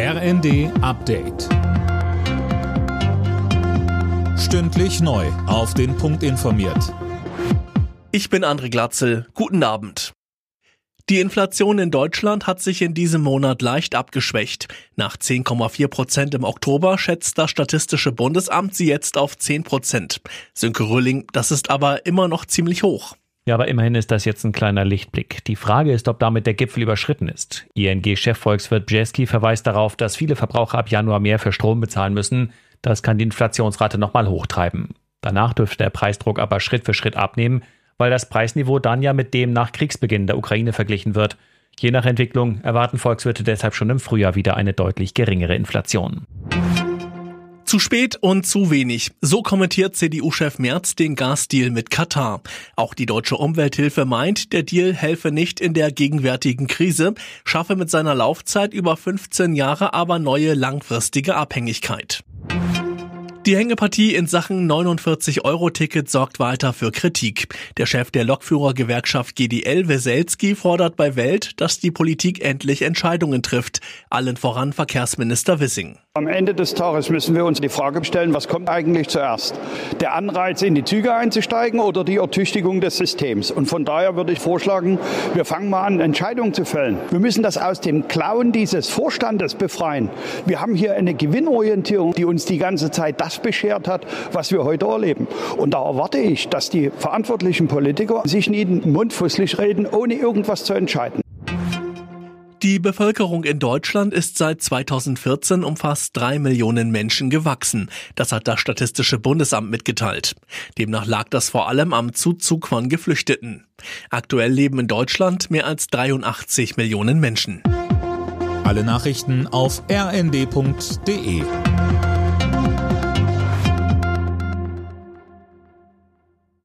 RND Update. Stündlich neu. Auf den Punkt informiert. Ich bin André Glatzel. Guten Abend. Die Inflation in Deutschland hat sich in diesem Monat leicht abgeschwächt. Nach 10,4 Prozent im Oktober schätzt das Statistische Bundesamt sie jetzt auf 10 Prozent. Sönke Rülling, das ist aber immer noch ziemlich hoch. Ja, aber immerhin ist das jetzt ein kleiner Lichtblick. Die Frage ist, ob damit der Gipfel überschritten ist. ING-Chefvolkswirt Bjeski verweist darauf, dass viele Verbraucher ab Januar mehr für Strom bezahlen müssen. Das kann die Inflationsrate nochmal hochtreiben. Danach dürfte der Preisdruck aber Schritt für Schritt abnehmen, weil das Preisniveau dann ja mit dem nach Kriegsbeginn der Ukraine verglichen wird. Je nach Entwicklung erwarten Volkswirte deshalb schon im Frühjahr wieder eine deutlich geringere Inflation. Zu spät und zu wenig. So kommentiert CDU-Chef Merz den Gasdeal mit Katar. Auch die deutsche Umwelthilfe meint, der Deal helfe nicht in der gegenwärtigen Krise, schaffe mit seiner Laufzeit über 15 Jahre aber neue langfristige Abhängigkeit. Die Hängepartie in Sachen 49-Euro-Ticket sorgt weiter für Kritik. Der Chef der Lokführergewerkschaft GDL, Weselski, fordert bei Welt, dass die Politik endlich Entscheidungen trifft. Allen voran Verkehrsminister Wissing. Am Ende des Tages müssen wir uns die Frage stellen, was kommt eigentlich zuerst? Der Anreiz, in die Züge einzusteigen oder die Ertüchtigung des Systems? Und von daher würde ich vorschlagen, wir fangen mal an, Entscheidungen zu fällen. Wir müssen das aus dem Klauen dieses Vorstandes befreien. Wir haben hier eine Gewinnorientierung, die uns die ganze Zeit das beschert hat, was wir heute erleben. Und da erwarte ich, dass die verantwortlichen Politiker sich nie den Mund reden, ohne irgendwas zu entscheiden. Die Bevölkerung in Deutschland ist seit 2014 um fast drei Millionen Menschen gewachsen. Das hat das Statistische Bundesamt mitgeteilt. Demnach lag das vor allem am Zuzug von Geflüchteten. Aktuell leben in Deutschland mehr als 83 Millionen Menschen. Alle Nachrichten auf rnd.de